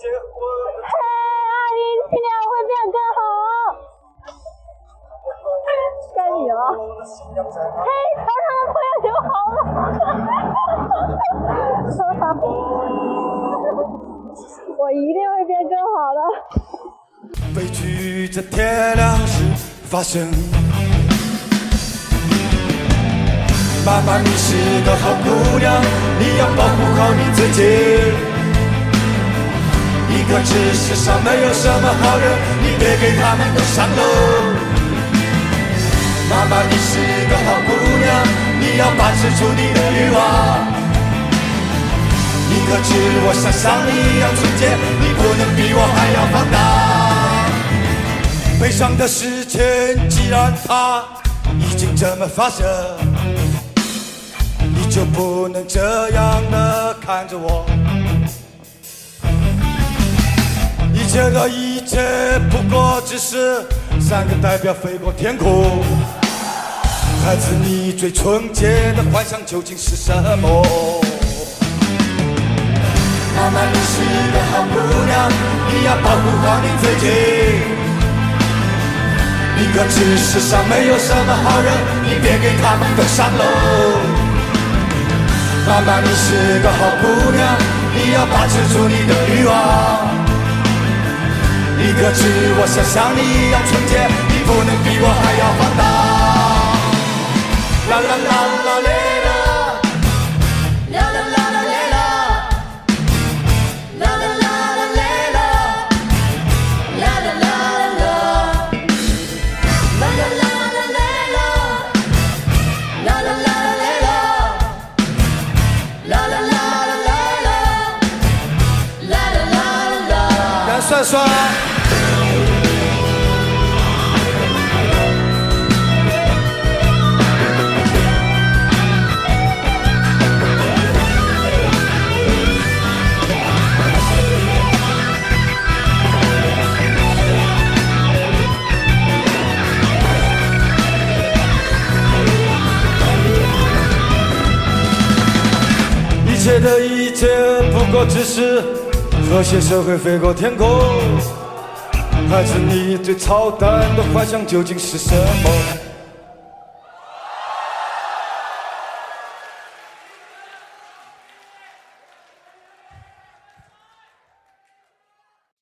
嘿，阿姨，今年会变更好。该你了。嘿，长长的朋友就好了。我一定会变更好的。悲剧在天亮时发生。妈妈，你是个好姑娘，你要保护好你自己。一个这世上没有什么好人，你别给他们都上喽。妈妈，你是个好姑娘，你要把持住你的欲望。你可知我想像你一样纯洁，你不能比我还要放大。悲伤的事情既然它已经这么发生，你就不能这样的看着我。切的一切不过只是三个代表飞过天空。孩子，你最纯洁的幻想究竟是什么？妈妈，你是个好姑娘，你要保护好你自己。你可知世上没有什么好人，你别给他们都上楼。妈妈，你是个好姑娘，你要把持住你的欲望。你可知我想像你一样纯洁，你不能比我还要放大。啦啦啦啦嘞啦，啦啦啦啦嘞啦，啦啦啦啦嘞啦，啦啦啦啦啦，啦啦啦啦嘞啦，啦啦啦啦嘞啦，啦啦啦啦啦啦，啦啦啦啦啦。来算算。的一切不过只是和谐社会飞过天空。孩子，你最操蛋的幻想究竟是什么？